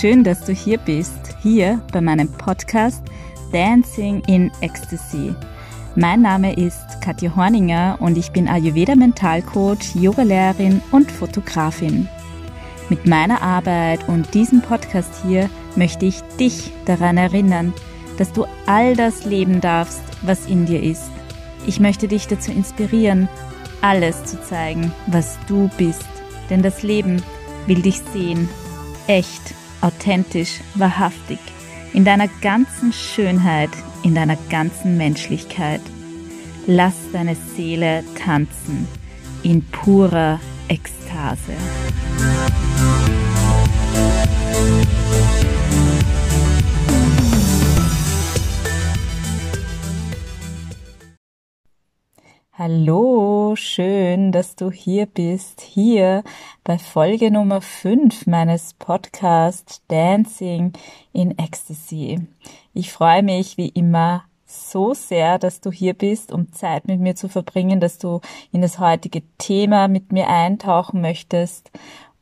schön, dass du hier bist, hier bei meinem Podcast Dancing in Ecstasy. Mein Name ist Katja Horninger und ich bin Ayurveda Mentalcoach, Yogalehrerin und Fotografin. Mit meiner Arbeit und diesem Podcast hier möchte ich dich daran erinnern, dass du all das leben darfst, was in dir ist. Ich möchte dich dazu inspirieren, alles zu zeigen, was du bist. Denn das Leben will dich sehen. Echt, authentisch, wahrhaftig. In deiner ganzen Schönheit, in deiner ganzen Menschlichkeit. Lass deine Seele tanzen in purer Ekstase. Hallo, schön, dass du hier bist, hier bei Folge Nummer 5 meines Podcasts Dancing in Ecstasy. Ich freue mich wie immer so sehr, dass du hier bist, um Zeit mit mir zu verbringen, dass du in das heutige Thema mit mir eintauchen möchtest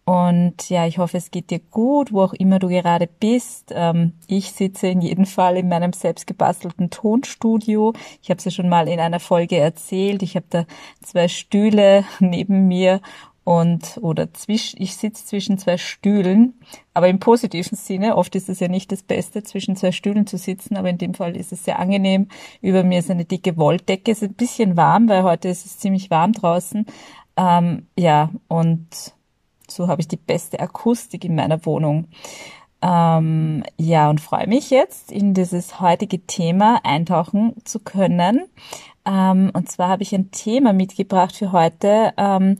und ja, ich hoffe, es geht dir gut, wo auch immer du gerade bist. Ähm, ich sitze in jedem Fall in meinem selbstgebastelten Tonstudio. Ich habe es ja schon mal in einer Folge erzählt. Ich habe da zwei Stühle neben mir und oder zwisch, ich sitze zwischen zwei Stühlen, aber im positiven Sinne. Oft ist es ja nicht das Beste, zwischen zwei Stühlen zu sitzen, aber in dem Fall ist es sehr angenehm. Über mir ist eine dicke Wolldecke, es ist ein bisschen warm, weil heute ist es ziemlich warm draußen. Ähm, ja, und so habe ich die beste Akustik in meiner Wohnung. Ähm, ja, und freue mich jetzt, in dieses heutige Thema eintauchen zu können. Ähm, und zwar habe ich ein Thema mitgebracht für heute, ähm,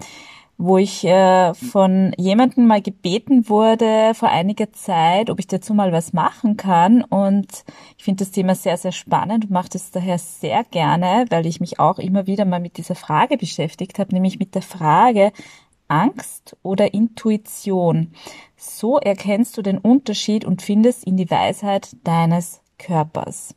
wo ich äh, von jemandem mal gebeten wurde vor einiger Zeit, ob ich dazu mal was machen kann. Und ich finde das Thema sehr, sehr spannend und mache das daher sehr gerne, weil ich mich auch immer wieder mal mit dieser Frage beschäftigt habe, nämlich mit der Frage, Angst oder Intuition. So erkennst du den Unterschied und findest in die Weisheit deines Körpers.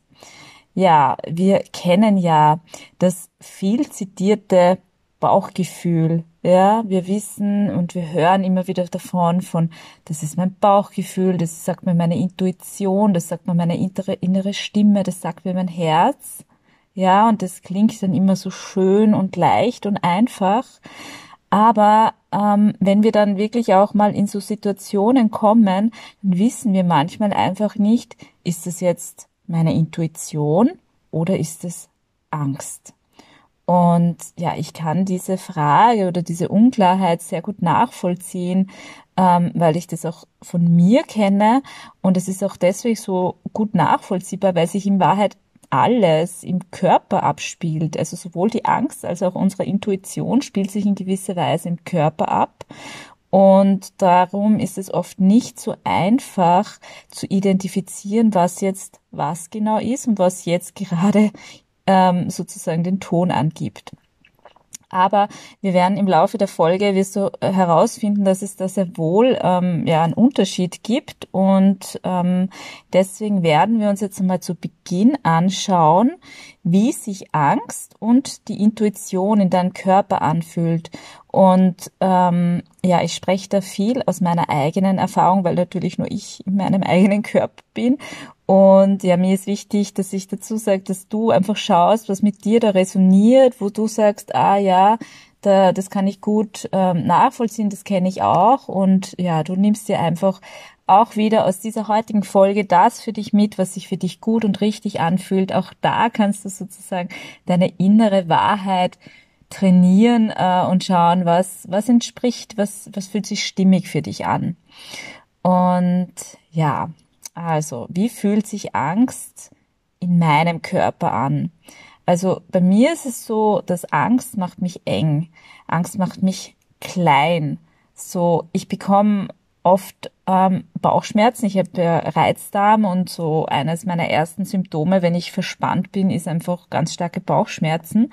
Ja, wir kennen ja das viel zitierte Bauchgefühl. Ja, wir wissen und wir hören immer wieder davon von, das ist mein Bauchgefühl, das sagt mir meine Intuition, das sagt mir meine innere Stimme, das sagt mir mein Herz. Ja, und das klingt dann immer so schön und leicht und einfach. Aber ähm, wenn wir dann wirklich auch mal in so Situationen kommen, dann wissen wir manchmal einfach nicht, ist es jetzt meine Intuition oder ist es Angst? Und ja, ich kann diese Frage oder diese Unklarheit sehr gut nachvollziehen, ähm, weil ich das auch von mir kenne. Und es ist auch deswegen so gut nachvollziehbar, weil sich in Wahrheit alles im Körper abspielt. Also sowohl die Angst als auch unsere Intuition spielt sich in gewisser Weise im Körper ab. Und darum ist es oft nicht so einfach zu identifizieren, was jetzt was genau ist und was jetzt gerade ähm, sozusagen den Ton angibt. Aber wir werden im Laufe der Folge wirst du äh, herausfinden, dass es da sehr wohl ähm, ja einen Unterschied gibt. Und ähm, deswegen werden wir uns jetzt einmal zu Beginn anschauen, wie sich Angst und die Intuition in deinem Körper anfühlt. Und ähm, ja, ich spreche da viel aus meiner eigenen Erfahrung, weil natürlich nur ich in meinem eigenen Körper bin und ja, mir ist wichtig, dass ich dazu sage, dass du einfach schaust, was mit dir da resoniert, wo du sagst, ah ja, da, das kann ich gut ähm, nachvollziehen, das kenne ich auch. Und ja, du nimmst dir einfach auch wieder aus dieser heutigen Folge das für dich mit, was sich für dich gut und richtig anfühlt. Auch da kannst du sozusagen deine innere Wahrheit trainieren äh, und schauen, was, was entspricht, was, was fühlt sich stimmig für dich an. Und ja, also, wie fühlt sich Angst in meinem Körper an? Also bei mir ist es so, dass Angst macht mich eng. Angst macht mich klein. So, ich bekomme oft ähm, Bauchschmerzen. Ich habe ja Reizdarm und so eines meiner ersten Symptome, wenn ich verspannt bin, ist einfach ganz starke Bauchschmerzen.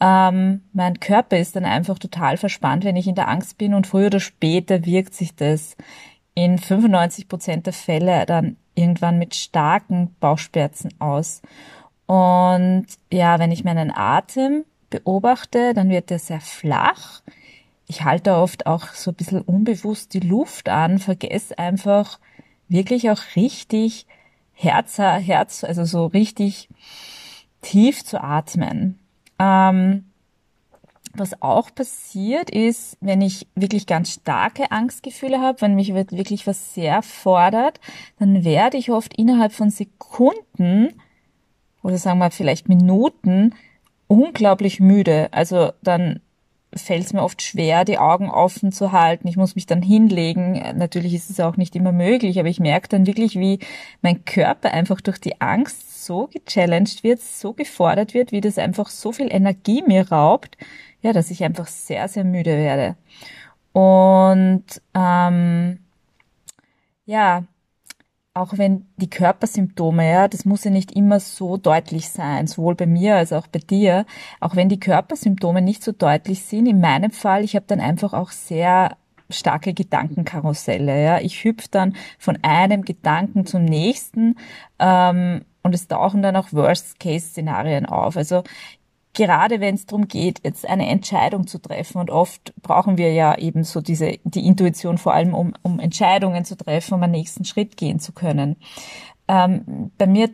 Ähm, mein Körper ist dann einfach total verspannt, wenn ich in der Angst bin und früher oder später wirkt sich das in 95 Prozent der Fälle dann irgendwann mit starken Bauchschmerzen aus. Und ja, wenn ich meinen Atem beobachte, dann wird er sehr flach. Ich halte oft auch so ein bisschen unbewusst die Luft an, vergesse einfach, wirklich auch richtig Herz, Herz, also so richtig tief zu atmen. Ähm, was auch passiert ist, wenn ich wirklich ganz starke Angstgefühle habe, wenn mich wirklich was sehr fordert, dann werde ich oft innerhalb von Sekunden oder sagen wir vielleicht Minuten unglaublich müde. Also dann fällt es mir oft schwer, die Augen offen zu halten. Ich muss mich dann hinlegen. Natürlich ist es auch nicht immer möglich, aber ich merke dann wirklich, wie mein Körper einfach durch die Angst so gechallenged wird, so gefordert wird, wie das einfach so viel Energie mir raubt, ja, dass ich einfach sehr, sehr müde werde. Und ähm, ja, auch wenn die Körpersymptome, ja, das muss ja nicht immer so deutlich sein, sowohl bei mir als auch bei dir, auch wenn die Körpersymptome nicht so deutlich sind, in meinem Fall, ich habe dann einfach auch sehr starke Gedankenkarusselle. Ja. Ich hüpfe dann von einem Gedanken zum nächsten ähm, und es tauchen dann auch Worst-Case-Szenarien auf. Also gerade wenn es darum geht, jetzt eine Entscheidung zu treffen und oft brauchen wir ja eben so diese die Intuition vor allem, um, um Entscheidungen zu treffen, um einen nächsten Schritt gehen zu können. Ähm, bei mir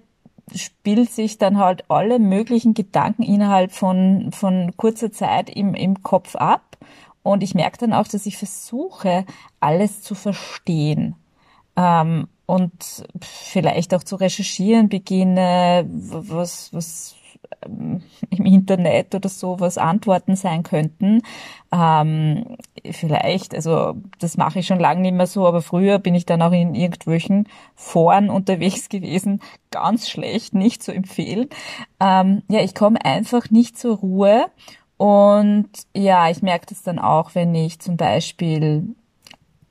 spielt sich dann halt alle möglichen Gedanken innerhalb von von kurzer Zeit im im Kopf ab und ich merke dann auch, dass ich versuche alles zu verstehen. Ähm, und vielleicht auch zu recherchieren beginne, was, was im Internet oder so was Antworten sein könnten. Ähm, vielleicht, also das mache ich schon lange nicht mehr so, aber früher bin ich dann auch in irgendwelchen Foren unterwegs gewesen. Ganz schlecht, nicht zu empfehlen. Ähm, ja, ich komme einfach nicht zur Ruhe. Und ja, ich merke das dann auch, wenn ich zum Beispiel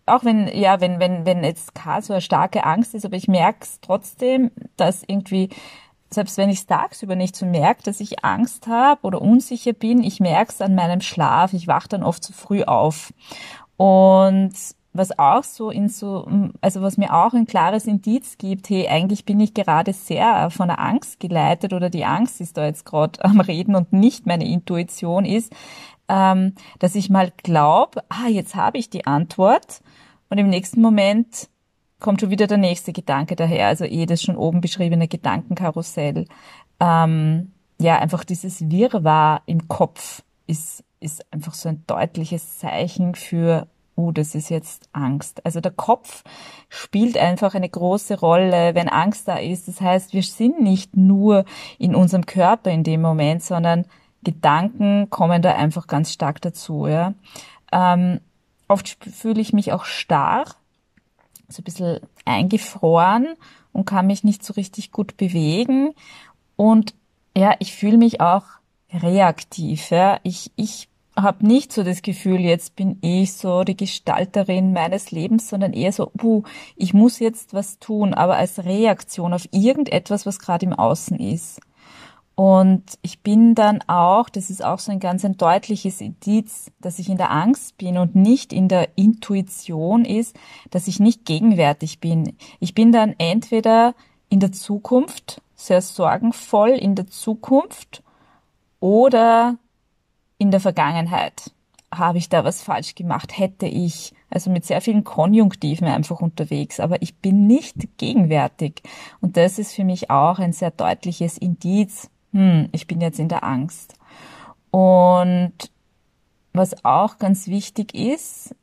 auch wenn, ja, wenn, wenn, wenn jetzt gar so eine starke Angst ist, aber ich merke es trotzdem, dass irgendwie selbst wenn ich es tagsüber nicht so merke, dass ich Angst habe oder unsicher bin, ich merke es an meinem Schlaf. Ich wache dann oft zu früh auf. Und was auch so in so, also was mir auch ein klares Indiz gibt, hey, eigentlich bin ich gerade sehr von der Angst geleitet oder die Angst ist da jetzt gerade am Reden und nicht meine Intuition ist, ähm, dass ich mal glaube, ah, jetzt habe ich die Antwort und im nächsten Moment kommt schon wieder der nächste Gedanke daher, also eh das schon oben beschriebene Gedankenkarussell. Ähm, ja, einfach dieses Wirrwarr im Kopf ist, ist einfach so ein deutliches Zeichen für, oh, das ist jetzt Angst. Also der Kopf spielt einfach eine große Rolle, wenn Angst da ist. Das heißt, wir sind nicht nur in unserem Körper in dem Moment, sondern Gedanken kommen da einfach ganz stark dazu. Ja. Ähm, oft fühle ich mich auch starr, so ein bisschen eingefroren und kann mich nicht so richtig gut bewegen. Und ja, ich fühle mich auch reaktiv. Ja. Ich, ich habe nicht so das Gefühl, jetzt bin ich so die Gestalterin meines Lebens, sondern eher so, puh, ich muss jetzt was tun, aber als Reaktion auf irgendetwas, was gerade im Außen ist. Und ich bin dann auch, das ist auch so ein ganz ein deutliches Indiz, dass ich in der Angst bin und nicht in der Intuition ist, dass ich nicht gegenwärtig bin. Ich bin dann entweder in der Zukunft, sehr sorgenvoll in der Zukunft oder in der Vergangenheit. Habe ich da was falsch gemacht? Hätte ich, also mit sehr vielen Konjunktiven einfach unterwegs, aber ich bin nicht gegenwärtig. Und das ist für mich auch ein sehr deutliches Indiz, hm, ich bin jetzt in der Angst. Und was auch ganz wichtig ist,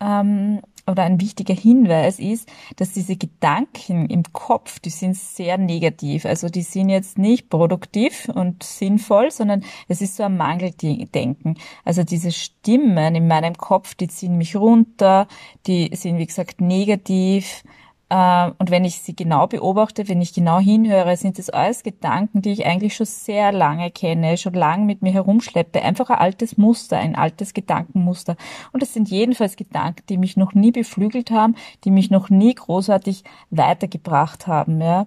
ähm, oder ein wichtiger Hinweis ist, dass diese Gedanken im Kopf, die sind sehr negativ. Also die sind jetzt nicht produktiv und sinnvoll, sondern es ist so ein Mangeldenken. Also diese Stimmen in meinem Kopf, die ziehen mich runter, die sind wie gesagt negativ. Ähm, und wenn ich sie genau beobachte, wenn ich genau hinhöre, sind das alles Gedanken, die ich eigentlich schon sehr lange kenne, schon lange mit mir herumschleppe. Einfach ein altes Muster, ein altes Gedankenmuster. Und das sind jedenfalls Gedanken, die mich noch nie beflügelt haben, die mich noch nie großartig weitergebracht haben. Ja.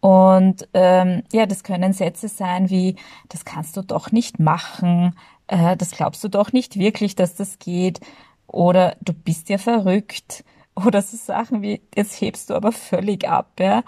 Und ähm, ja, das können Sätze sein wie, das kannst du doch nicht machen, äh, das glaubst du doch nicht wirklich, dass das geht, oder du bist ja verrückt oder so Sachen wie, jetzt hebst du aber völlig ab, ja.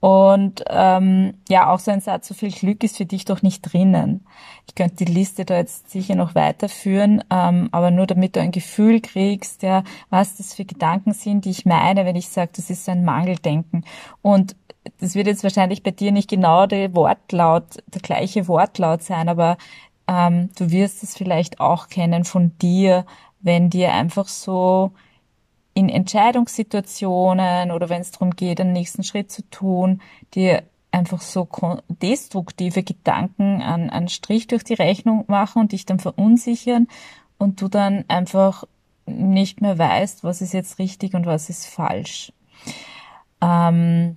Und ähm, ja, auch so ein Satz, so viel Glück ist für dich doch nicht drinnen. Ich könnte die Liste da jetzt sicher noch weiterführen, ähm, aber nur damit du ein Gefühl kriegst, ja, was das für Gedanken sind, die ich meine, wenn ich sage, das ist so ein Mangeldenken. Und das wird jetzt wahrscheinlich bei dir nicht genau der Wortlaut, der gleiche Wortlaut sein, aber ähm, du wirst es vielleicht auch kennen von dir, wenn dir einfach so in Entscheidungssituationen oder wenn es darum geht, einen nächsten Schritt zu tun, dir einfach so destruktive Gedanken an, an Strich durch die Rechnung machen und dich dann verunsichern und du dann einfach nicht mehr weißt, was ist jetzt richtig und was ist falsch. Ähm,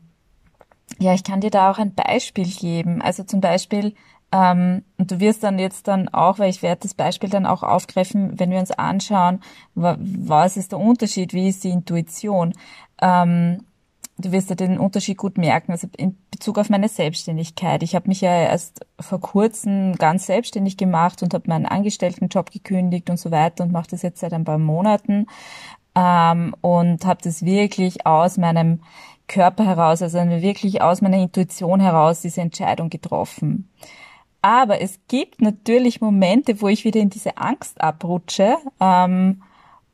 ja, ich kann dir da auch ein Beispiel geben. Also zum Beispiel, ähm, und du wirst dann jetzt dann auch, weil ich werde das Beispiel dann auch aufgreifen, wenn wir uns anschauen, was ist der Unterschied, wie ist die Intuition. Ähm, du wirst ja den Unterschied gut merken. Also in Bezug auf meine Selbstständigkeit. Ich habe mich ja erst vor kurzem ganz selbstständig gemacht und habe meinen Angestelltenjob gekündigt und so weiter und mache das jetzt seit ein paar Monaten ähm, und habe das wirklich aus meinem Körper heraus, also wirklich aus meiner Intuition heraus diese Entscheidung getroffen. Aber es gibt natürlich Momente, wo ich wieder in diese Angst abrutsche, ähm,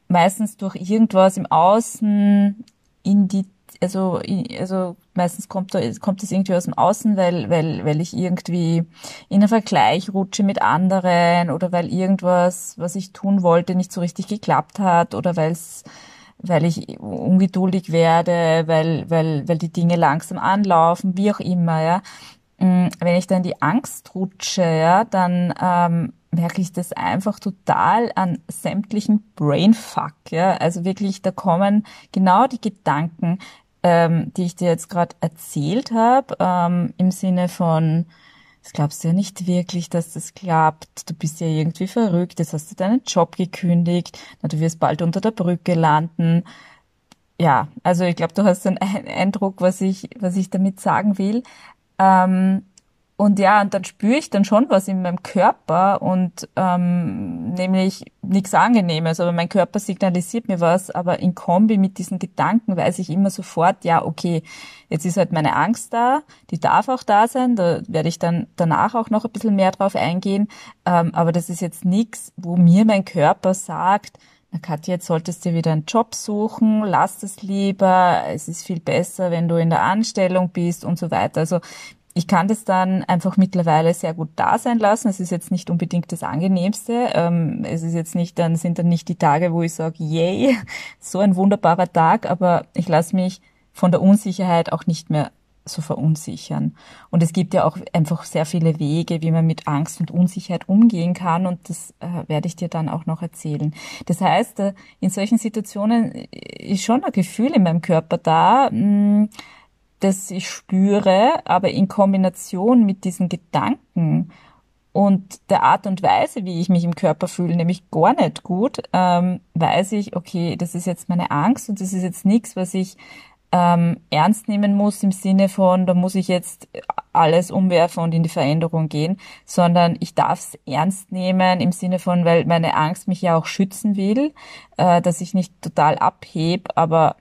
meistens durch irgendwas im Außen, in die, also, also meistens kommt, da, kommt irgendwie aus dem Außen, weil, weil, weil ich irgendwie in einen Vergleich rutsche mit anderen oder weil irgendwas, was ich tun wollte, nicht so richtig geklappt hat oder weil es weil ich ungeduldig werde, weil, weil, weil die Dinge langsam anlaufen, wie auch immer, ja. Mm, wenn ich dann die Angst rutsche, ja, dann ähm, merke ich das einfach total an sämtlichen Brainfuck, ja. Also wirklich, da kommen genau die Gedanken, ähm, die ich dir jetzt gerade erzählt habe, ähm, im Sinne von, das glaubst du ja nicht wirklich, dass das klappt. Du bist ja irgendwie verrückt. Jetzt hast du deinen Job gekündigt. Na, du wirst bald unter der Brücke landen. Ja, also ich glaube, du hast einen Eindruck, was ich, was ich damit sagen will. Ähm, und ja, und dann spüre ich dann schon was in meinem Körper und ähm, nämlich nichts Angenehmes, aber mein Körper signalisiert mir was, aber in Kombi mit diesen Gedanken weiß ich immer sofort, ja, okay, jetzt ist halt meine Angst da, die darf auch da sein, da werde ich dann danach auch noch ein bisschen mehr drauf eingehen, ähm, aber das ist jetzt nichts, wo mir mein Körper sagt, na Katja, jetzt solltest du wieder einen Job suchen, lass es lieber, es ist viel besser, wenn du in der Anstellung bist und so weiter. Also ich kann das dann einfach mittlerweile sehr gut da sein lassen. Es ist jetzt nicht unbedingt das Angenehmste. Ähm, es ist jetzt nicht, dann sind dann nicht die Tage, wo ich sage, yay, so ein wunderbarer Tag, aber ich lasse mich von der Unsicherheit auch nicht mehr so verunsichern. Und es gibt ja auch einfach sehr viele Wege, wie man mit Angst und Unsicherheit umgehen kann und das äh, werde ich dir dann auch noch erzählen. Das heißt, äh, in solchen Situationen ist schon ein Gefühl in meinem Körper da, mh, hm, das ich spüre, aber in Kombination mit diesen Gedanken und der Art und Weise, wie ich mich im Körper fühle, nämlich gar nicht gut, ähm, weiß ich, okay, das ist jetzt meine Angst und das ist jetzt nichts, was ich ähm, ernst nehmen muss im Sinne von, da muss ich jetzt alles umwerfen und in die Veränderung gehen, sondern ich darf es ernst nehmen im Sinne von, weil meine Angst mich ja auch schützen will, äh, dass ich nicht total abheb, aber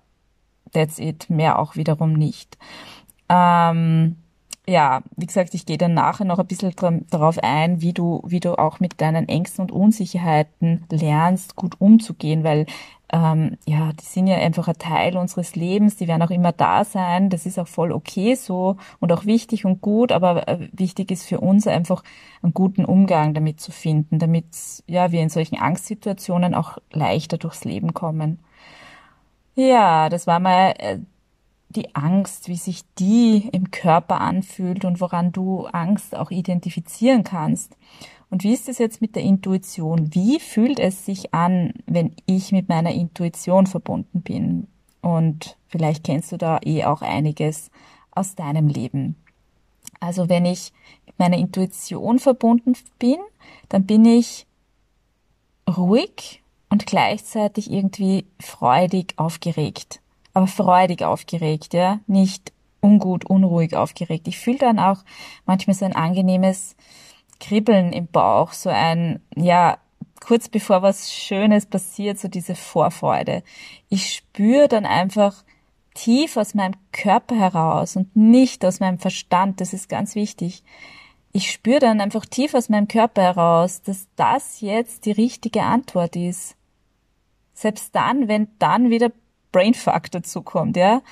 that's it, mehr auch wiederum nicht. Ähm, ja, wie gesagt, ich gehe dann nachher noch ein bisschen darauf ein, wie du, wie du auch mit deinen Ängsten und Unsicherheiten lernst, gut umzugehen, weil ähm, ja, die sind ja einfach ein Teil unseres Lebens, die werden auch immer da sein, das ist auch voll okay so und auch wichtig und gut, aber äh, wichtig ist für uns einfach einen guten Umgang damit zu finden, damit ja wir in solchen Angstsituationen auch leichter durchs Leben kommen. Ja, das war mal äh, die Angst, wie sich die im Körper anfühlt und woran du Angst auch identifizieren kannst. Und wie ist es jetzt mit der Intuition? Wie fühlt es sich an, wenn ich mit meiner Intuition verbunden bin? Und vielleicht kennst du da eh auch einiges aus deinem Leben. Also wenn ich mit meiner Intuition verbunden bin, dann bin ich ruhig und gleichzeitig irgendwie freudig aufgeregt. Aber freudig aufgeregt, ja, nicht ungut, unruhig aufgeregt. Ich fühle dann auch manchmal so ein angenehmes Kribbeln im Bauch, so ein, ja, kurz bevor was Schönes passiert, so diese Vorfreude. Ich spüre dann einfach tief aus meinem Körper heraus und nicht aus meinem Verstand, das ist ganz wichtig. Ich spüre dann einfach tief aus meinem Körper heraus, dass das jetzt die richtige Antwort ist. Selbst dann, wenn dann wieder Brainfuck dazu kommt, ja.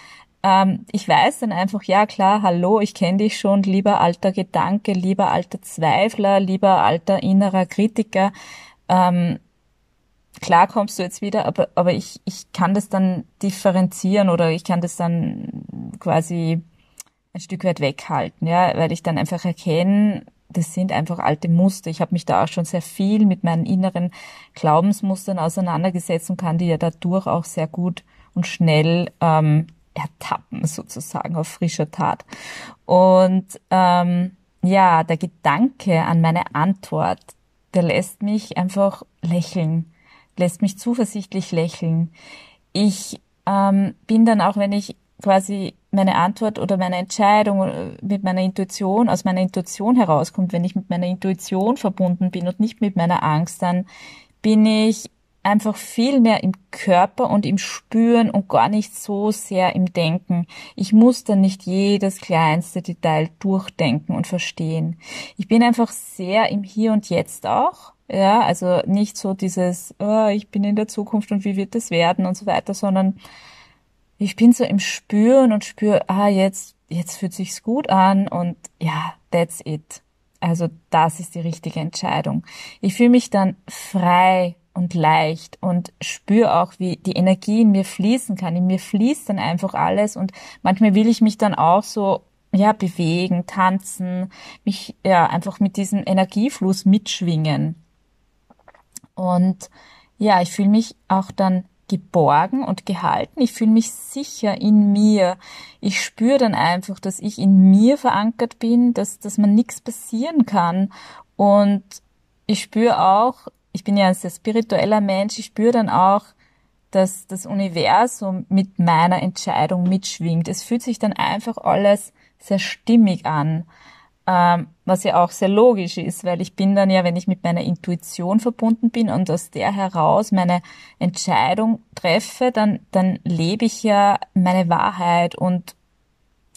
Ähm, ich weiß dann einfach, ja klar, hallo, ich kenne dich schon, lieber alter Gedanke, lieber alter Zweifler, lieber alter innerer Kritiker. Ähm, klar kommst du jetzt wieder, aber, aber ich, ich kann das dann differenzieren oder ich kann das dann quasi ein Stück weit weghalten, ja, weil ich dann einfach erkenne, das sind einfach alte Muster. Ich habe mich da auch schon sehr viel mit meinen inneren Glaubensmustern auseinandergesetzt und kann die ja dadurch auch sehr gut und schnell ähm, ertappen, sozusagen auf frischer Tat. Und ähm, ja, der Gedanke an meine Antwort, der lässt mich einfach lächeln lässt mich zuversichtlich lächeln. Ich ähm, bin dann auch, wenn ich quasi meine Antwort oder meine Entscheidung äh, mit meiner Intuition, aus meiner Intuition herauskommt, wenn ich mit meiner Intuition verbunden bin und nicht mit meiner Angst, dann bin ich einfach viel mehr im Körper und im Spüren und gar nicht so sehr im Denken. Ich muss dann nicht jedes kleinste Detail durchdenken und verstehen. Ich bin einfach sehr im Hier und Jetzt auch ja, also nicht so dieses, oh, ich bin in der Zukunft und wie wird es werden und so weiter, sondern ich bin so im Spüren und spüre, ah, jetzt, jetzt fühlt sich's gut an und ja, that's it. Also das ist die richtige Entscheidung. Ich fühle mich dann frei und leicht und spüre auch, wie die Energie in mir fließen kann. In mir fließt dann einfach alles und manchmal will ich mich dann auch so ja bewegen, tanzen, mich ja einfach mit diesem Energiefluss mitschwingen. Und ja, ich fühle mich auch dann geborgen und gehalten. Ich fühle mich sicher in mir. Ich spüre dann einfach, dass ich in mir verankert bin, dass, dass man nichts passieren kann. Und ich spüre auch, ich bin ja ein sehr spiritueller Mensch, ich spüre dann auch, dass das Universum mit meiner Entscheidung mitschwingt. Es fühlt sich dann einfach alles sehr stimmig an ähm, was ja auch sehr logisch ist, weil ich bin dann ja, wenn ich mit meiner Intuition verbunden bin und aus der heraus meine Entscheidung treffe, dann, dann lebe ich ja meine Wahrheit und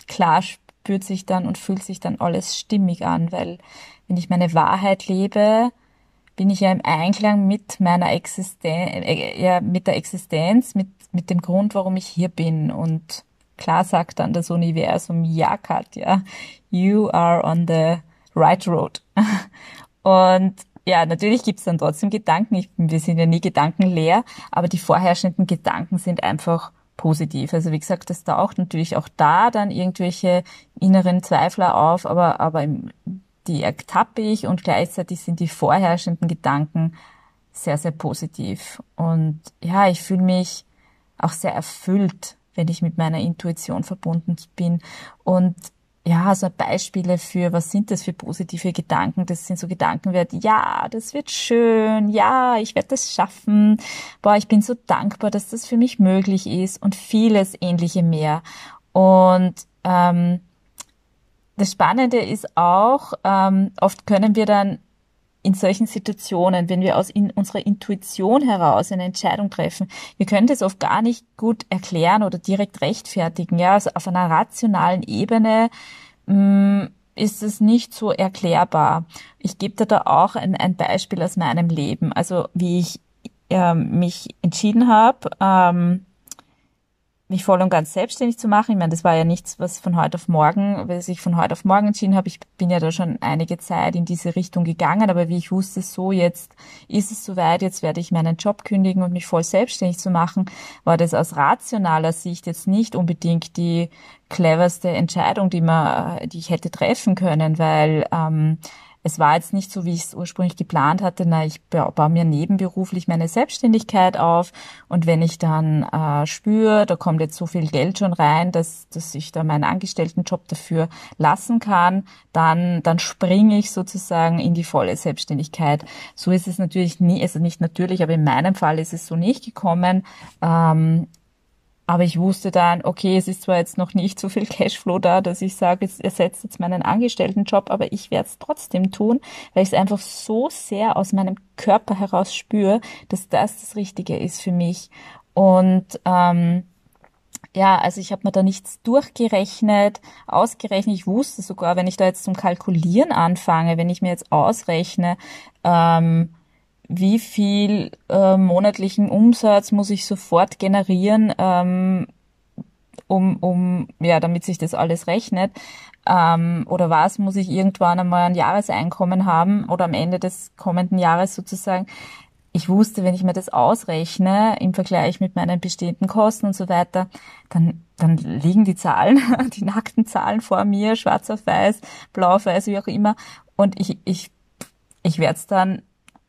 klar spürt sich dann und fühlt sich dann alles stimmig an, weil wenn ich meine Wahrheit lebe, bin ich ja im Einklang mit meiner Existenz, äh, ja, mit der Existenz, mit, mit dem Grund, warum ich hier bin und klar sagt dann das Universum, ja, Katja, you are on the right road. Und ja, natürlich gibt's dann trotzdem Gedanken. Ich, wir sind ja nie gedankenleer, aber die vorherrschenden Gedanken sind einfach positiv. Also wie gesagt, das taucht natürlich auch da dann irgendwelche inneren Zweifler auf, aber, aber die ertappe ich und gleichzeitig sind die vorherrschenden Gedanken sehr, sehr positiv. Und ja, ich fühle mich auch sehr erfüllt wenn ich mit meiner Intuition verbunden bin. Und ja, so Beispiele für, was sind das für positive Gedanken? Das sind so Gedanken wie, ja, das wird schön, ja, ich werde das schaffen, boah, ich bin so dankbar, dass das für mich möglich ist und vieles ähnliche mehr. Und ähm, das Spannende ist auch, ähm, oft können wir dann in solchen Situationen, wenn wir aus in unserer Intuition heraus eine Entscheidung treffen, wir können das oft gar nicht gut erklären oder direkt rechtfertigen. Ja, also auf einer rationalen Ebene mh, mm, ist es nicht so erklärbar. Ich gebe dir da auch ein, ein Beispiel aus meinem Leben. Also wie ich äh, mich entschieden habe, ähm, mich voll und ganz selbstständig zu machen. Ich meine, das war ja nichts, was von heute auf morgen, was ich von heute auf morgen entschieden habe. Ich bin ja da schon einige Zeit in diese Richtung gegangen, aber wie ich wusste, so jetzt ist es soweit, jetzt werde ich meinen Job kündigen und mich voll selbstständig zu machen, war das aus rationaler Sicht jetzt nicht unbedingt die cleverste Entscheidung, die man, die ich hätte treffen können, weil ähm, es war jetzt nicht so, wie ich es ursprünglich geplant hatte. Na, ich baue mir nebenberuflich meine Selbstständigkeit auf und wenn ich dann äh, spüre, da kommt jetzt so viel Geld schon rein, dass, dass ich da meinen Angestelltenjob dafür lassen kann, dann, dann springe ich sozusagen in die volle Selbstständigkeit. So ist es natürlich nie, also nicht natürlich, aber in meinem Fall ist es so nicht gekommen. Ähm, aber ich wusste dann, okay, es ist zwar jetzt noch nicht so viel Cashflow da, dass ich sage, es ersetzt jetzt meinen Angestelltenjob, aber ich werde es trotzdem tun, weil ich es einfach so sehr aus meinem Körper heraus spüre, dass das das Richtige ist für mich. Und ähm, ja, also ich habe mir da nichts durchgerechnet, ausgerechnet. Ich wusste sogar, wenn ich da jetzt zum Kalkulieren anfange, wenn ich mir jetzt ausrechne, ähm, wie viel äh, monatlichen Umsatz muss ich sofort generieren, ähm, um, um, ja, damit sich das alles rechnet, ähm, oder was muss ich irgendwann einmal ein Jahreseinkommen haben oder am Ende des kommenden Jahres sozusagen. Ich wusste, wenn ich mir das ausrechne im Vergleich mit meinen bestehenden Kosten und so weiter, dann, dann liegen die Zahlen, die nackten Zahlen vor mir, schwarz auf weiß, blau auf weiß, wie auch immer. Und ich, ich, ich werde es dann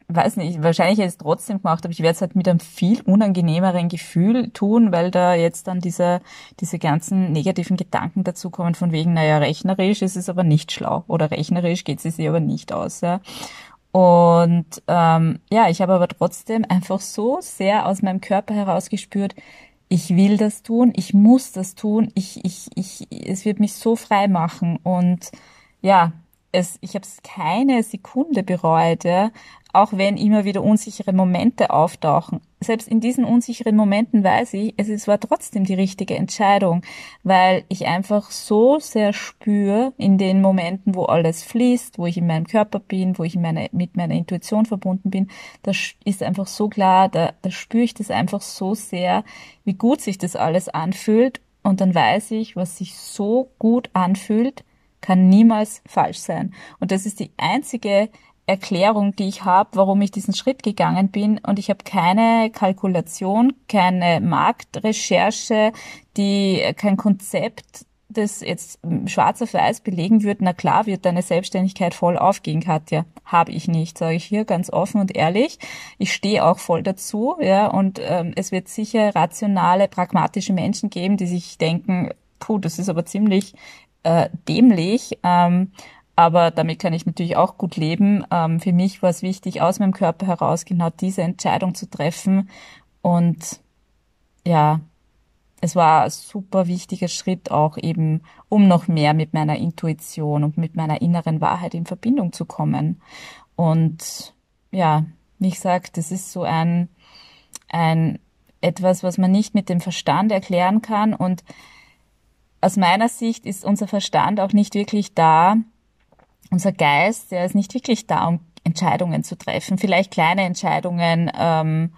weiß nicht, wahrscheinlich hätte ich es trotzdem gemacht, aber ich werde es halt mit einem viel unangenehmeren Gefühl tun, weil da jetzt dann diese, diese ganzen negativen Gedanken dazukommen von wegen, naja, rechnerisch ist es aber nicht schlau oder rechnerisch geht es sich aber nicht aus. Ja. Und ähm, ja, ich habe aber trotzdem einfach so sehr aus meinem Körper heraus gespürt, ich will das tun, ich muss das tun, ich, ich, ich, es wird mich so frei machen und ja, es, ich habe es keine Sekunde bereut, ja, auch wenn immer wieder unsichere Momente auftauchen. Selbst in diesen unsicheren Momenten weiß ich, es war trotzdem die richtige Entscheidung, weil ich einfach so sehr spüre in den Momenten, wo alles fließt, wo ich in meinem Körper bin, wo ich meine, mit meiner Intuition verbunden bin, das ist einfach so klar, da, da spüre ich das einfach so sehr, wie gut sich das alles anfühlt und dann weiß ich, was sich so gut anfühlt, kann niemals falsch sein. Und das ist die einzige Erklärung, die ich habe, warum ich diesen Schritt gegangen bin. Und ich habe keine Kalkulation, keine Marktrecherche, die kein Konzept, das jetzt schwarz auf weiß belegen würde, na klar wird deine Selbstständigkeit voll aufgehen, Katja. Habe ich nicht, sage ich hier ganz offen und ehrlich. Ich stehe auch voll dazu, ja, und ähm, es wird sicher rationale, pragmatische Menschen geben, die sich denken, puh, das ist aber ziemlich äh, dämlich. Ähm, aber damit kann ich natürlich auch gut leben. Ähm, für mich war es wichtig, aus meinem Körper heraus genau diese Entscheidung zu treffen. Und ja, es war ein super wichtiger Schritt auch eben, um noch mehr mit meiner Intuition und mit meiner inneren Wahrheit in Verbindung zu kommen. Und ja, wie gesagt, das ist so ein, ein etwas, was man nicht mit dem Verstand erklären kann. Und aus meiner Sicht ist unser Verstand auch nicht wirklich da, unser Geist, der ist nicht wirklich da, um Entscheidungen zu treffen. Vielleicht kleine Entscheidungen, ähm,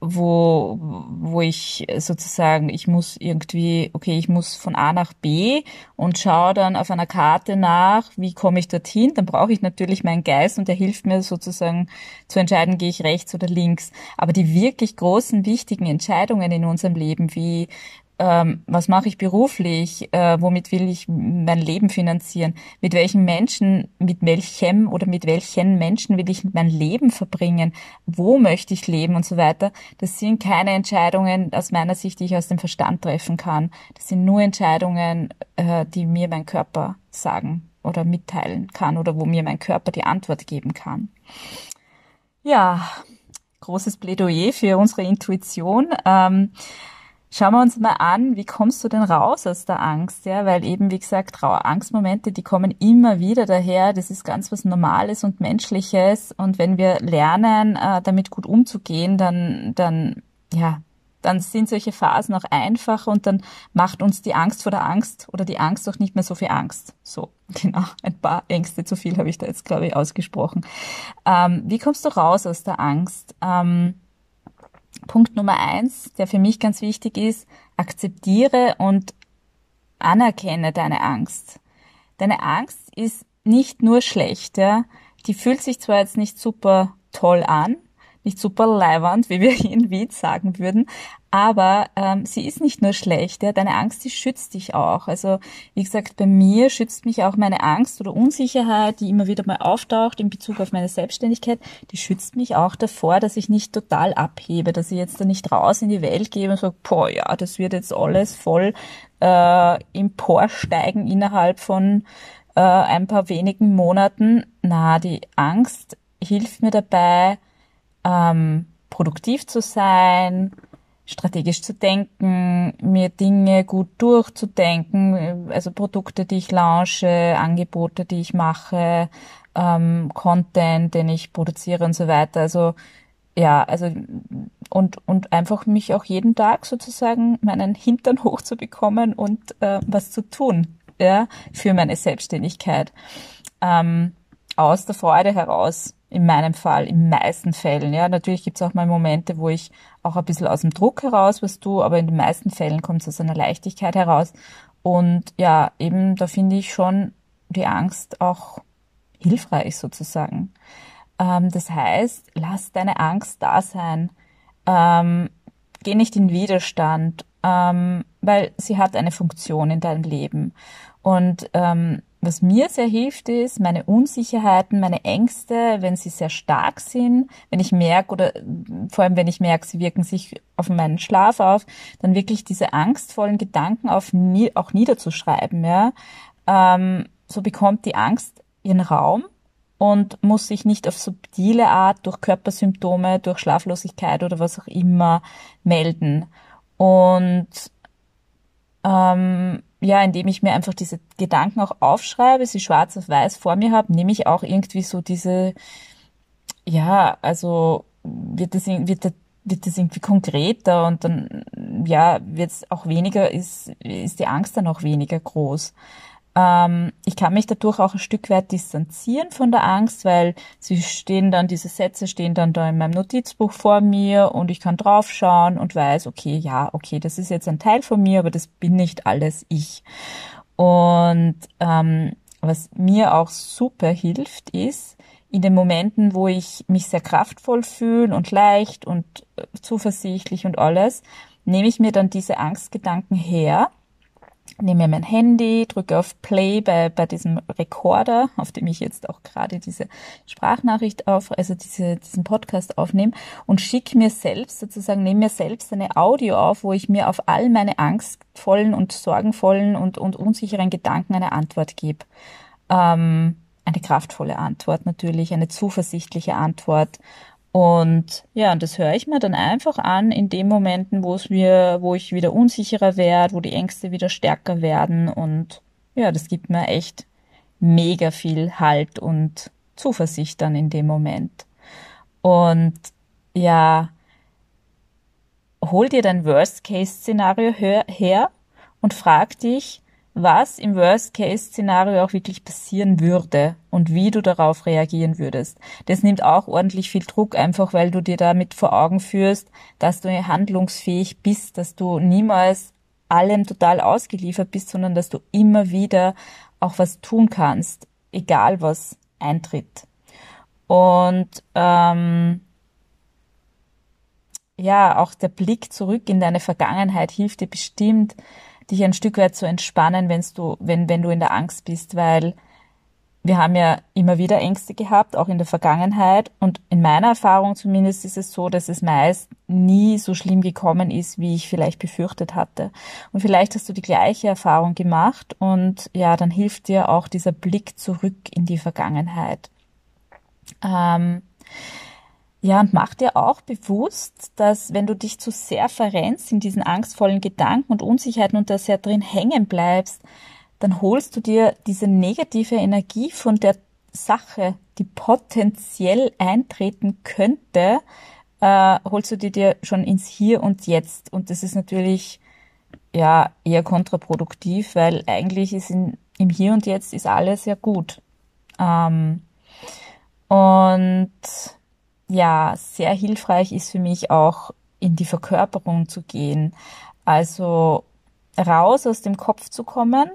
wo, wo ich sozusagen, ich muss irgendwie, okay, ich muss von A nach B und schaue dann auf einer Karte nach, wie komme ich dorthin. Dann brauche ich natürlich meinen Geist und der hilft mir sozusagen zu entscheiden, gehe ich rechts oder links. Aber die wirklich großen, wichtigen Entscheidungen in unserem Leben, wie ähm, was mache ich beruflich, äh, womit will ich mein Leben finanzieren, mit welchen Menschen, mit welchem oder mit welchen Menschen will ich mein Leben verbringen, wo möchte ich leben und so weiter. Das sind keine Entscheidungen aus meiner Sicht, die ich aus dem Verstand treffen kann. Das sind nur Entscheidungen, äh, die mir mein Körper sagen oder mitteilen kann oder wo mir mein Körper die Antwort geben kann. Ja, großes Plädoyer für unsere Intuition. Ähm, Schauen wir uns mal an, wie kommst du denn raus aus der Angst? Ja, weil eben, wie gesagt, Angstmomente, die kommen immer wieder daher. Das ist ganz was Normales und Menschliches. Und wenn wir lernen, äh, damit gut umzugehen, dann, dann, ja, dann sind solche Phasen auch einfacher und dann macht uns die Angst vor der Angst oder die Angst auch nicht mehr so viel Angst. So, genau, ein paar Ängste zu viel habe ich da jetzt, glaube ich, ausgesprochen. Ähm, wie kommst du raus aus der Angst? Ähm, Punkt Nummer eins, der für mich ganz wichtig ist, akzeptiere und anerkenne deine Angst. Deine Angst ist nicht nur schlecht, ja. Die fühlt sich zwar jetzt nicht super toll an, nicht super leiwand, wie wir in Wien sagen würden, aber ähm, sie ist nicht nur schlecht, ja, deine Angst, die schützt dich auch. Also wie gesagt, bei mir schützt mich auch meine Angst oder Unsicherheit, die immer wieder mal auftaucht in Bezug auf meine Selbstständigkeit, die schützt mich auch davor, dass ich nicht total abhebe, dass ich jetzt da nicht raus in die Welt gehe und sage, boah, ja, das wird jetzt alles voll äh, emporsteigen innerhalb von äh, ein paar wenigen Monaten. Na, die Angst hilft mir dabei, ähm, produktiv zu sein, strategisch zu denken, mir Dinge gut durchzudenken, also Produkte, die ich launche, Angebote, die ich mache, ähm, Content, den ich produziere und so weiter. Also ja, also und, und einfach mich auch jeden Tag sozusagen meinen Hintern hochzubekommen und äh, was zu tun ja, für meine Selbstständigkeit. Ähm, aus der Freude heraus, in meinem Fall, in meisten Fällen. Ja, natürlich gibt's auch mal Momente, wo ich auch ein bisschen aus dem Druck heraus was tue, aber in den meisten Fällen kommt es aus einer Leichtigkeit heraus. Und ja, eben da finde ich schon die Angst auch hilfreich sozusagen. Ähm, das heißt, lass deine Angst da sein. Ähm, geh nicht in Widerstand, ähm, weil sie hat eine Funktion in deinem Leben. Und ähm, was mir sehr hilft, ist meine Unsicherheiten, meine Ängste, wenn sie sehr stark sind, wenn ich merke oder vor allem wenn ich merke, sie wirken sich auf meinen Schlaf auf, dann wirklich diese angstvollen Gedanken auf auch niederzuschreiben. Ja, ähm, so bekommt die Angst ihren Raum und muss sich nicht auf subtile Art durch Körpersymptome, durch Schlaflosigkeit oder was auch immer melden. Und ähm, ja, indem ich mir einfach diese Gedanken auch aufschreibe, sie schwarz auf weiß vor mir habe, nehme ich auch irgendwie so diese, ja, also wird das, wird, wird das irgendwie konkreter und dann, ja, wird es auch weniger, ist, ist die Angst dann auch weniger groß. Ähm, ich kann mich dadurch auch ein Stück weit distanzieren von der Angst, weil sie stehen dann, diese Sätze stehen dann da in meinem Notizbuch vor mir und ich kann draufschauen und weiß, okay, ja, okay, das ist jetzt ein Teil von mir, aber das bin nicht alles ich. Und ähm, was mir auch super hilft, ist, in den Momenten, wo ich mich sehr kraftvoll fühle und leicht und äh, zuversichtlich und alles, nehme ich mir dann diese Angstgedanken her nehme mir mein Handy, drücke auf Play bei, bei diesem Recorder, auf dem ich jetzt auch gerade diese Sprachnachricht auf, also diese, diesen Podcast aufnehme und schicke mir selbst sozusagen, nehme mir selbst eine Audio auf, wo ich mir auf all meine angstvollen und sorgenvollen und, und unsicheren Gedanken eine Antwort gebe. Ähm, eine kraftvolle Antwort natürlich, eine zuversichtliche Antwort und ja, und das höre ich mir dann einfach an in den Momenten, wo es mir, wo ich wieder unsicherer werde, wo die Ängste wieder stärker werden. Und ja, das gibt mir echt mega viel Halt und Zuversicht dann in dem Moment. Und ja, hol dir dein Worst-Case-Szenario her und frag dich, was im Worst-Case-Szenario auch wirklich passieren würde und wie du darauf reagieren würdest. Das nimmt auch ordentlich viel Druck, einfach weil du dir damit vor Augen führst, dass du handlungsfähig bist, dass du niemals allem total ausgeliefert bist, sondern dass du immer wieder auch was tun kannst, egal was eintritt. Und ähm, ja, auch der Blick zurück in deine Vergangenheit hilft dir bestimmt, dich ein Stück weit zu entspannen, wenn du, wenn, wenn du in der Angst bist, weil wir haben ja immer wieder Ängste gehabt, auch in der Vergangenheit. Und in meiner Erfahrung zumindest ist es so, dass es meist nie so schlimm gekommen ist, wie ich vielleicht befürchtet hatte. Und vielleicht hast du die gleiche Erfahrung gemacht und ja, dann hilft dir auch dieser Blick zurück in die Vergangenheit. Ähm, ja, und mach dir auch bewusst, dass wenn du dich zu sehr verrennst in diesen angstvollen Gedanken und Unsicherheiten und da sehr drin hängen bleibst, dann holst du dir diese negative Energie von der Sache, die potenziell eintreten könnte, äh, holst du die dir schon ins Hier und Jetzt. Und das ist natürlich ja eher kontraproduktiv, weil eigentlich ist in, im Hier und Jetzt ist alles ja gut. Ähm, und ja, sehr hilfreich ist für mich auch in die Verkörperung zu gehen. Also raus aus dem Kopf zu kommen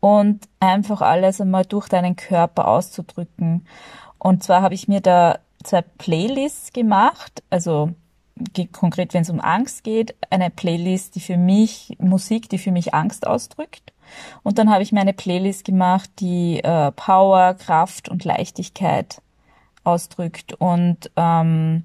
und einfach alles einmal durch deinen Körper auszudrücken. Und zwar habe ich mir da zwei Playlists gemacht, also konkret, wenn es um Angst geht, eine Playlist, die für mich, Musik, die für mich Angst ausdrückt. Und dann habe ich mir eine Playlist gemacht, die äh, Power, Kraft und Leichtigkeit ausdrückt. Und ähm,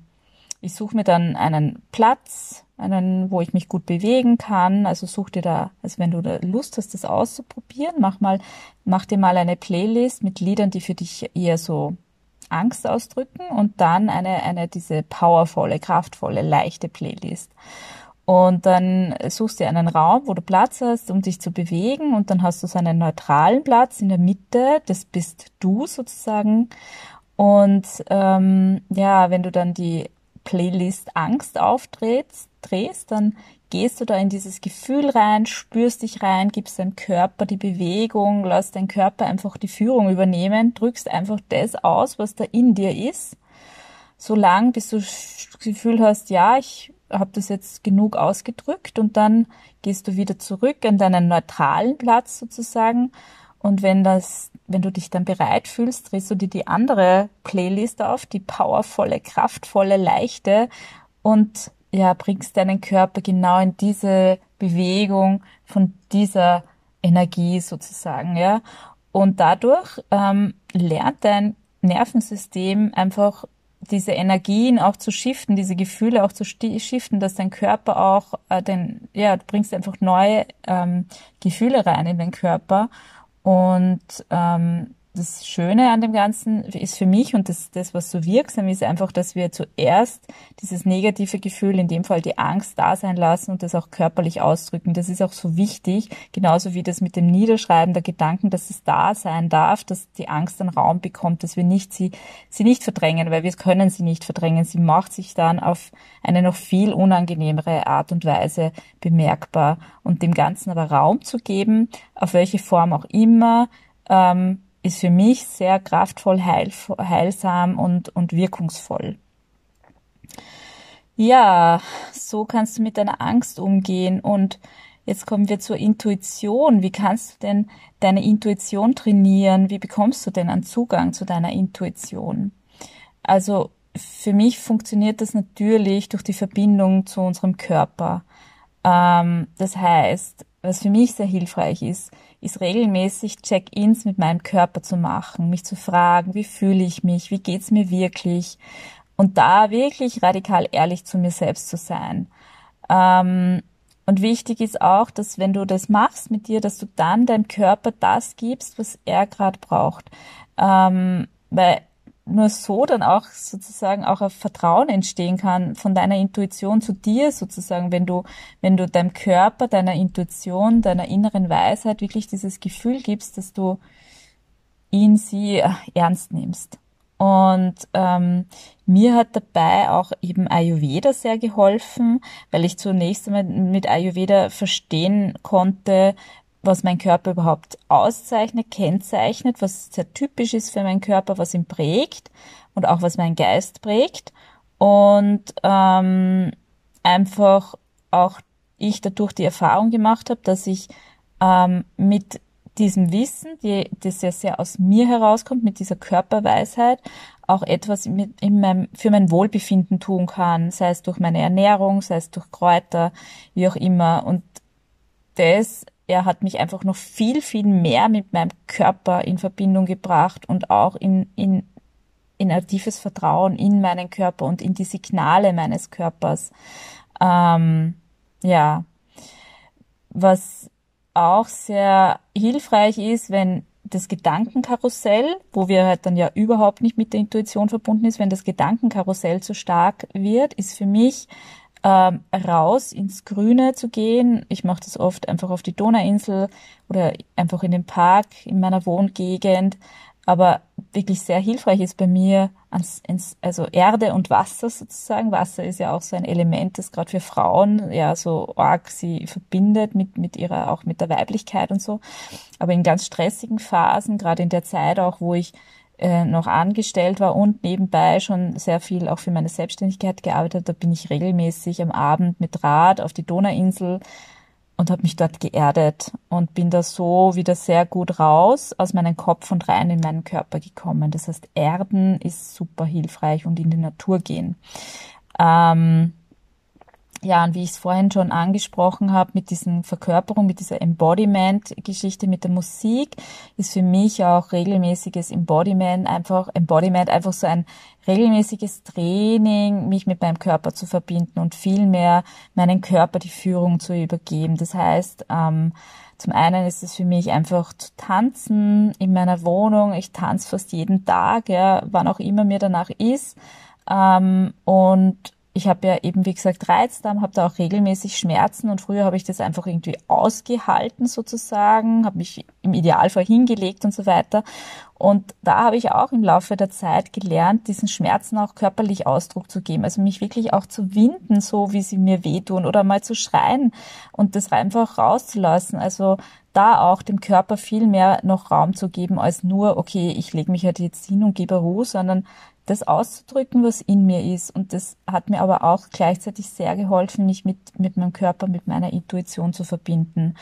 ich suche mir dann einen Platz, einen, wo ich mich gut bewegen kann. Also such dir da, also wenn du da Lust hast, das auszuprobieren, mach mal, mach dir mal eine Playlist mit Liedern, die für dich eher so Angst ausdrücken und dann eine, eine, diese powervolle, kraftvolle, leichte Playlist. Und dann suchst du einen Raum, wo du Platz hast, um dich zu bewegen und dann hast du so einen neutralen Platz in der Mitte, das bist du sozusagen und ähm, ja, wenn du dann die Playlist Angst aufdrehst, drehst, dann gehst du da in dieses Gefühl rein, spürst dich rein, gibst deinem Körper die Bewegung, lass deinen Körper einfach die Führung übernehmen, drückst einfach das aus, was da in dir ist, so lang, bis du das Gefühl hast, ja, ich habe das jetzt genug ausgedrückt und dann gehst du wieder zurück an deinen neutralen Platz sozusagen und wenn das, wenn du dich dann bereit fühlst, drehst du dir die andere Playlist auf, die powervolle, kraftvolle, leichte und ja, bringst deinen Körper genau in diese Bewegung von dieser Energie sozusagen, ja. Und dadurch ähm, lernt dein Nervensystem einfach diese Energien auch zu shiften, diese Gefühle auch zu shiften, dass dein Körper auch äh, den, ja, du bringst einfach neue ähm, Gefühle rein in den Körper und ähm, das Schöne an dem Ganzen ist für mich und das, das, was so wirksam ist, einfach, dass wir zuerst dieses negative Gefühl, in dem Fall die Angst, da sein lassen und das auch körperlich ausdrücken. Das ist auch so wichtig, genauso wie das mit dem Niederschreiben der Gedanken, dass es da sein darf, dass die Angst einen Raum bekommt, dass wir nicht sie, sie nicht verdrängen, weil wir können sie nicht verdrängen. Sie macht sich dann auf eine noch viel unangenehmere Art und Weise bemerkbar und dem Ganzen aber Raum zu geben, auf welche Form auch immer, ähm, ist für mich sehr kraftvoll, heil, heilsam und, und wirkungsvoll. Ja, so kannst du mit deiner Angst umgehen und jetzt kommen wir zur Intuition. Wie kannst du denn deine Intuition trainieren? Wie bekommst du denn einen Zugang zu deiner Intuition? Also für mich funktioniert das natürlich durch die Verbindung zu unserem Körper. Ähm, das heißt, was für mich sehr hilfreich ist, ist regelmäßig Check-ins mit meinem Körper zu machen, mich zu fragen, wie fühle ich mich, wie geht's mir wirklich und da wirklich radikal ehrlich zu mir selbst zu sein. Ähm, und wichtig ist auch, dass wenn du das machst mit dir, dass du dann deinem Körper das gibst, was er gerade braucht. Ähm, weil nur so dann auch sozusagen auch ein Vertrauen entstehen kann von deiner Intuition zu dir sozusagen, wenn du, wenn du deinem Körper, deiner Intuition, deiner inneren Weisheit wirklich dieses Gefühl gibst, dass du ihn, sie äh, ernst nimmst. Und ähm, mir hat dabei auch eben Ayurveda sehr geholfen, weil ich zunächst einmal mit Ayurveda verstehen konnte, was mein Körper überhaupt auszeichnet, kennzeichnet, was sehr typisch ist für meinen Körper, was ihn prägt und auch was meinen Geist prägt. Und ähm, einfach auch ich dadurch die Erfahrung gemacht habe, dass ich ähm, mit diesem Wissen, die, das ja sehr aus mir herauskommt, mit dieser Körperweisheit, auch etwas mit, in meinem, für mein Wohlbefinden tun kann, sei es durch meine Ernährung, sei es durch Kräuter, wie auch immer. Und das er hat mich einfach noch viel, viel mehr mit meinem Körper in Verbindung gebracht und auch in, in, in ein tiefes Vertrauen in meinen Körper und in die Signale meines Körpers. Ähm, ja, was auch sehr hilfreich ist, wenn das Gedankenkarussell, wo wir halt dann ja überhaupt nicht mit der Intuition verbunden ist, wenn das Gedankenkarussell zu stark wird, ist für mich ähm, raus ins Grüne zu gehen. Ich mache das oft einfach auf die Donauinsel oder einfach in den Park in meiner Wohngegend. Aber wirklich sehr hilfreich ist bei mir ans, ins, also Erde und Wasser sozusagen. Wasser ist ja auch so ein Element, das gerade für Frauen ja so arg sie verbindet mit, mit ihrer, auch mit der Weiblichkeit und so. Aber in ganz stressigen Phasen, gerade in der Zeit auch, wo ich äh, noch angestellt war und nebenbei schon sehr viel auch für meine Selbstständigkeit gearbeitet. Da bin ich regelmäßig am Abend mit Rad auf die Donauinsel und habe mich dort geerdet und bin da so wieder sehr gut raus aus meinem Kopf und rein in meinen Körper gekommen. Das heißt, Erden ist super hilfreich und in die Natur gehen. Ähm, ja, und wie ich es vorhin schon angesprochen habe, mit diesen Verkörperung, mit dieser Embodiment-Geschichte mit der Musik, ist für mich auch regelmäßiges Embodiment einfach, Embodiment einfach so ein regelmäßiges Training, mich mit meinem Körper zu verbinden und vielmehr meinen Körper die Führung zu übergeben. Das heißt, ähm, zum einen ist es für mich einfach zu tanzen in meiner Wohnung. Ich tanze fast jeden Tag, ja, wann auch immer mir danach ist. Ähm, und ich habe ja eben, wie gesagt, Reizdarm, habe da auch regelmäßig Schmerzen und früher habe ich das einfach irgendwie ausgehalten sozusagen, habe mich im Idealfall hingelegt und so weiter. Und da habe ich auch im Laufe der Zeit gelernt, diesen Schmerzen auch körperlich Ausdruck zu geben. Also mich wirklich auch zu winden, so wie sie mir wehtun oder mal zu schreien und das einfach rauszulassen. Also da auch dem Körper viel mehr noch Raum zu geben als nur, okay, ich lege mich halt jetzt hin und gebe Ruhe, sondern das auszudrücken, was in mir ist. Und das hat mir aber auch gleichzeitig sehr geholfen, mich mit, mit meinem Körper, mit meiner Intuition zu verbinden.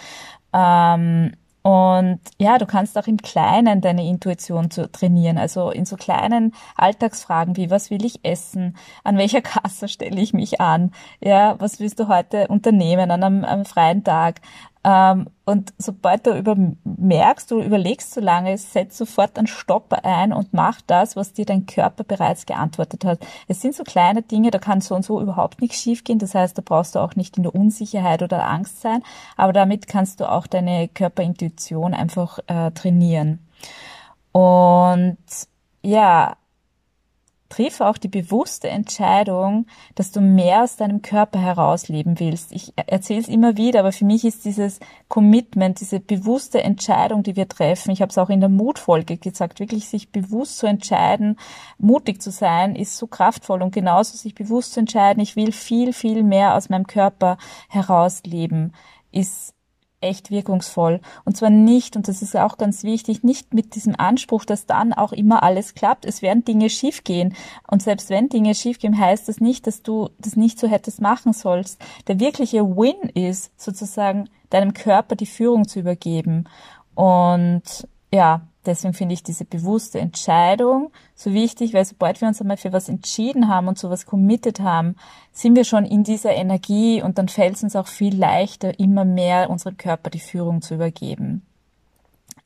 Ähm, und ja, du kannst auch im Kleinen deine Intuition zu trainieren. Also in so kleinen Alltagsfragen wie, was will ich essen? An welcher Kasse stelle ich mich an? Ja, was willst du heute unternehmen an einem, einem freien Tag? Ähm, und sobald du über, merkst, du überlegst zu lange, setz sofort einen Stopper ein und mach das, was dir dein Körper bereits geantwortet hat. Es sind so kleine Dinge, da kann so und so überhaupt nichts schiefgehen. Das heißt, da brauchst du auch nicht in der Unsicherheit oder Angst sein. Aber damit kannst du auch deine Körperintuition einfach äh, trainieren. Und ja, triff auch die bewusste Entscheidung, dass du mehr aus deinem Körper herausleben willst. Ich erzähle es immer wieder, aber für mich ist dieses Commitment, diese bewusste Entscheidung, die wir treffen, ich habe es auch in der Mutfolge gesagt, wirklich sich bewusst zu entscheiden, mutig zu sein, ist so kraftvoll und genauso sich bewusst zu entscheiden, ich will viel, viel mehr aus meinem Körper herausleben, ist echt wirkungsvoll. Und zwar nicht, und das ist auch ganz wichtig, nicht mit diesem Anspruch, dass dann auch immer alles klappt. Es werden Dinge schiefgehen. Und selbst wenn Dinge schiefgehen, heißt das nicht, dass du das nicht so hättest machen sollst. Der wirkliche Win ist sozusagen deinem Körper die Führung zu übergeben. Und ja, Deswegen finde ich diese bewusste Entscheidung so wichtig, weil sobald wir uns einmal für was entschieden haben und so was committed haben, sind wir schon in dieser Energie und dann fällt es uns auch viel leichter, immer mehr unserem Körper die Führung zu übergeben.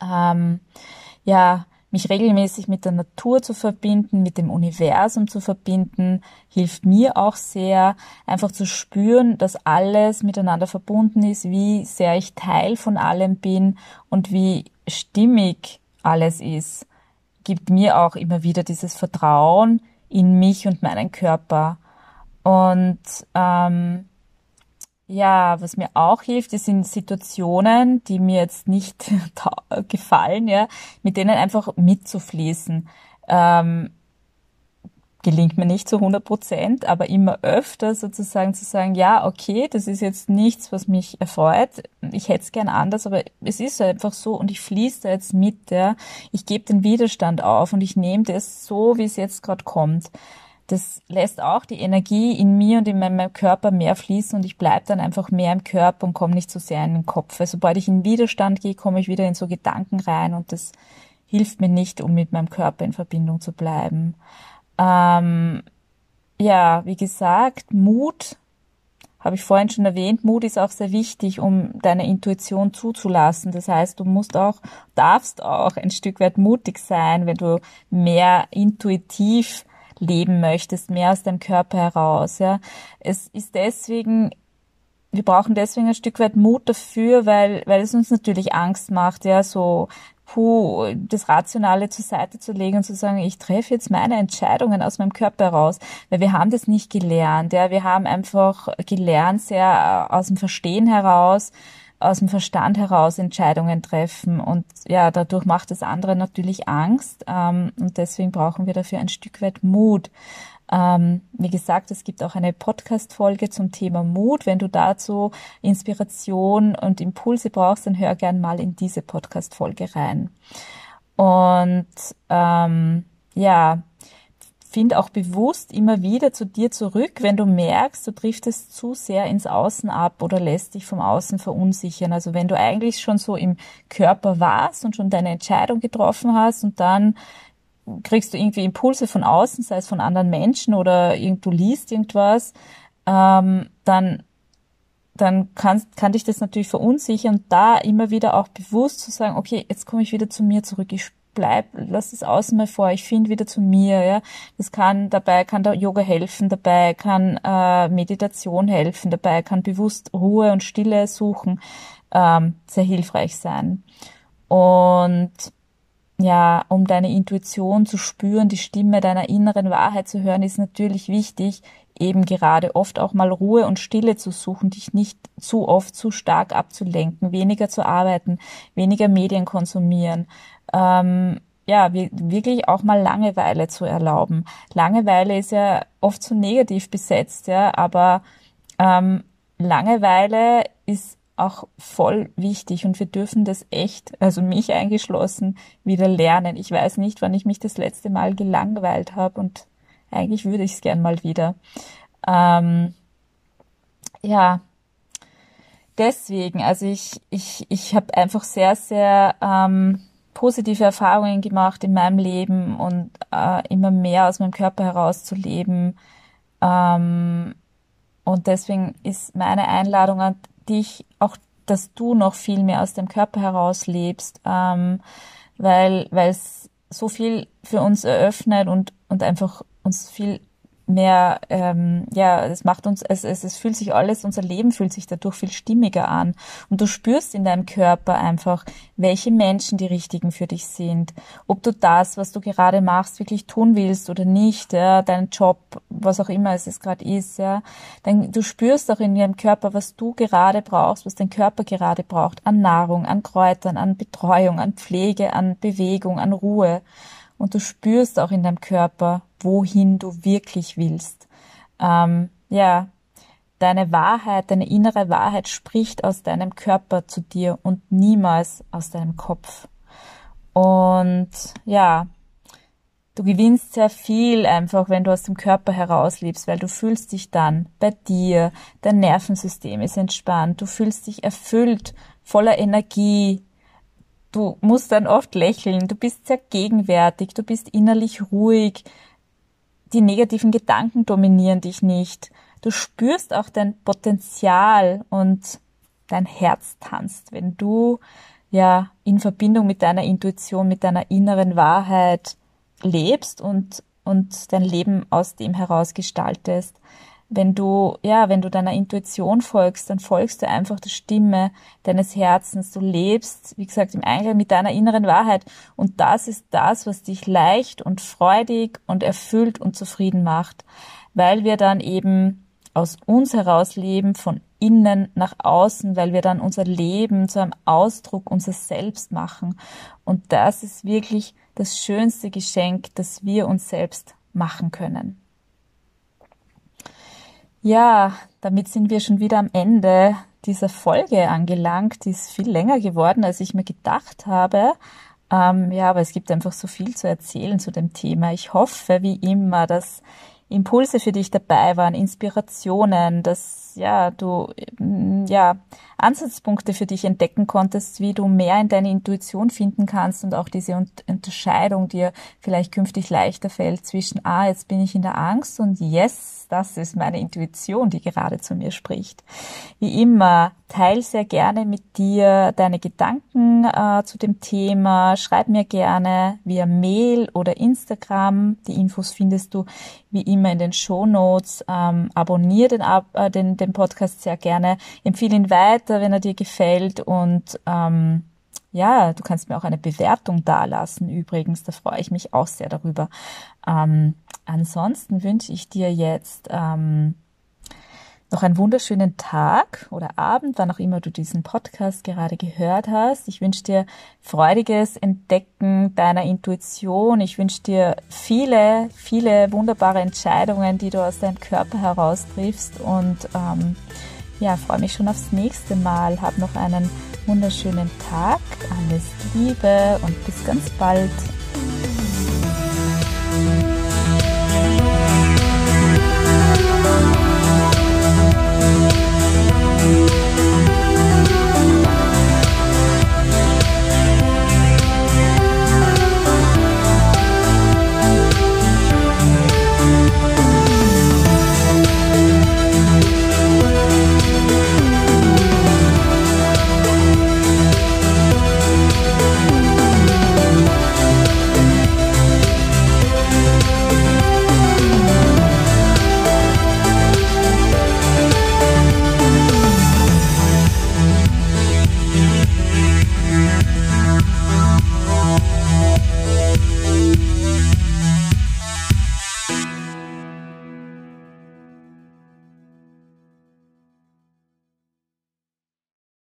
Ähm, ja, mich regelmäßig mit der Natur zu verbinden, mit dem Universum zu verbinden, hilft mir auch sehr, einfach zu spüren, dass alles miteinander verbunden ist, wie sehr ich Teil von allem bin und wie stimmig alles ist, gibt mir auch immer wieder dieses Vertrauen in mich und meinen Körper. Und ähm, ja, was mir auch hilft, das sind Situationen, die mir jetzt nicht gefallen, ja, mit denen einfach mitzufließen. Ähm, gelingt mir nicht zu 100 Prozent, aber immer öfter sozusagen zu sagen, ja, okay, das ist jetzt nichts, was mich erfreut. Ich hätte es gern anders, aber es ist einfach so und ich fließe da jetzt mit, ja. Ich gebe den Widerstand auf und ich nehme das so, wie es jetzt gerade kommt. Das lässt auch die Energie in mir und in meinem Körper mehr fließen und ich bleibe dann einfach mehr im Körper und komme nicht so sehr in den Kopf. Weil sobald ich in Widerstand gehe, komme ich wieder in so Gedanken rein und das hilft mir nicht, um mit meinem Körper in Verbindung zu bleiben. Ähm, ja, wie gesagt, Mut, habe ich vorhin schon erwähnt, Mut ist auch sehr wichtig, um deine Intuition zuzulassen. Das heißt, du musst auch, darfst auch ein Stück weit mutig sein, wenn du mehr intuitiv leben möchtest, mehr aus deinem Körper heraus. Ja, es ist deswegen wir brauchen deswegen ein Stück weit Mut dafür, weil, weil es uns natürlich Angst macht, ja, so puh, das Rationale zur Seite zu legen und zu sagen, ich treffe jetzt meine Entscheidungen aus meinem Körper heraus, weil wir haben das nicht gelernt, ja, wir haben einfach gelernt, sehr äh, aus dem Verstehen heraus, aus dem Verstand heraus Entscheidungen treffen. Und ja, dadurch macht das andere natürlich Angst ähm, und deswegen brauchen wir dafür ein Stück weit Mut. Ähm, wie gesagt, es gibt auch eine Podcast-Folge zum Thema Mut. Wenn du dazu Inspiration und Impulse brauchst, dann hör gern mal in diese Podcast-Folge rein. Und ähm, ja, find auch bewusst immer wieder zu dir zurück, wenn du merkst, du driftest zu sehr ins Außen ab oder lässt dich vom Außen verunsichern. Also wenn du eigentlich schon so im Körper warst und schon deine Entscheidung getroffen hast und dann kriegst du irgendwie Impulse von außen, sei es von anderen Menschen oder du liest irgendwas, ähm, dann dann kann, kann dich das natürlich verunsichern da immer wieder auch bewusst zu sagen, okay, jetzt komme ich wieder zu mir zurück, ich bleib, lass das außen mal vor, ich finde wieder zu mir, ja. Das kann, dabei kann der Yoga helfen, dabei kann äh, Meditation helfen, dabei kann bewusst Ruhe und Stille suchen, ähm, sehr hilfreich sein. Und ja, um deine Intuition zu spüren, die Stimme deiner inneren Wahrheit zu hören, ist natürlich wichtig, eben gerade oft auch mal Ruhe und Stille zu suchen, dich nicht zu oft zu stark abzulenken, weniger zu arbeiten, weniger Medien konsumieren, ähm, ja, wirklich auch mal Langeweile zu erlauben. Langeweile ist ja oft so negativ besetzt, ja, aber ähm, Langeweile ist auch voll wichtig und wir dürfen das echt, also mich eingeschlossen, wieder lernen. Ich weiß nicht, wann ich mich das letzte Mal gelangweilt habe und eigentlich würde ich es gern mal wieder. Ähm, ja, deswegen, also ich, ich, ich habe einfach sehr, sehr ähm, positive Erfahrungen gemacht in meinem Leben und äh, immer mehr aus meinem Körper heraus zu leben. Ähm, und deswegen ist meine Einladung an dich auch, dass du noch viel mehr aus dem Körper heraus lebst, ähm, weil weil es so viel für uns eröffnet und und einfach uns viel mehr, ähm, ja, es macht uns, es, es, es fühlt sich alles, unser Leben fühlt sich dadurch viel stimmiger an. Und du spürst in deinem Körper einfach, welche Menschen die richtigen für dich sind. Ob du das, was du gerade machst, wirklich tun willst oder nicht, ja, deinen Job, was auch immer es gerade ist, ja. Dann, du spürst auch in deinem Körper, was du gerade brauchst, was dein Körper gerade braucht, an Nahrung, an Kräutern, an Betreuung, an Pflege, an Bewegung, an Ruhe und du spürst auch in deinem Körper, wohin du wirklich willst. Ähm, ja, deine Wahrheit, deine innere Wahrheit spricht aus deinem Körper zu dir und niemals aus deinem Kopf. Und ja, du gewinnst sehr viel einfach, wenn du aus dem Körper herauslebst, weil du fühlst dich dann bei dir, dein Nervensystem ist entspannt, du fühlst dich erfüllt, voller Energie, Du musst dann oft lächeln, du bist sehr gegenwärtig, du bist innerlich ruhig, die negativen Gedanken dominieren dich nicht. Du spürst auch dein Potenzial und dein Herz tanzt, wenn du ja in Verbindung mit deiner Intuition, mit deiner inneren Wahrheit lebst und, und dein Leben aus dem heraus gestaltest wenn du, ja, wenn du deiner Intuition folgst, dann folgst du einfach der Stimme deines Herzens. Du lebst, wie gesagt, im Einklang mit deiner inneren Wahrheit. Und das ist das, was dich leicht und freudig und erfüllt und zufrieden macht, weil wir dann eben aus uns heraus leben, von innen nach außen, weil wir dann unser Leben zu einem Ausdruck unseres Selbst machen. Und das ist wirklich das schönste Geschenk, das wir uns selbst machen können. Ja, damit sind wir schon wieder am Ende dieser Folge angelangt. Die ist viel länger geworden, als ich mir gedacht habe. Ähm, ja, aber es gibt einfach so viel zu erzählen zu dem Thema. Ich hoffe, wie immer, dass Impulse für dich dabei waren, Inspirationen, dass ja du mm, ja Ansatzpunkte für dich entdecken konntest, wie du mehr in deine Intuition finden kannst und auch diese Unterscheidung dir vielleicht künftig leichter fällt zwischen ah jetzt bin ich in der Angst und yes das ist meine Intuition, die gerade zu mir spricht. Wie immer teil sehr gerne mit dir deine Gedanken äh, zu dem Thema. Schreib mir gerne via Mail oder Instagram. Die Infos findest du wie immer in den Show Notes. Ähm, abonnier den, äh, den, den Podcast sehr gerne. Empfehle ihn weiter, wenn er dir gefällt und ähm, ja, du kannst mir auch eine Bewertung dalassen. Übrigens, da freue ich mich auch sehr darüber. Ähm, ansonsten wünsche ich dir jetzt ähm, noch einen wunderschönen Tag oder Abend, wann auch immer du diesen Podcast gerade gehört hast. Ich wünsche dir freudiges Entdecken deiner Intuition. Ich wünsche dir viele, viele wunderbare Entscheidungen, die du aus deinem Körper heraus triffst. Und ähm, ja, freue mich schon aufs nächste Mal. Hab noch einen wunderschönen Tag. Alles Liebe und bis ganz bald.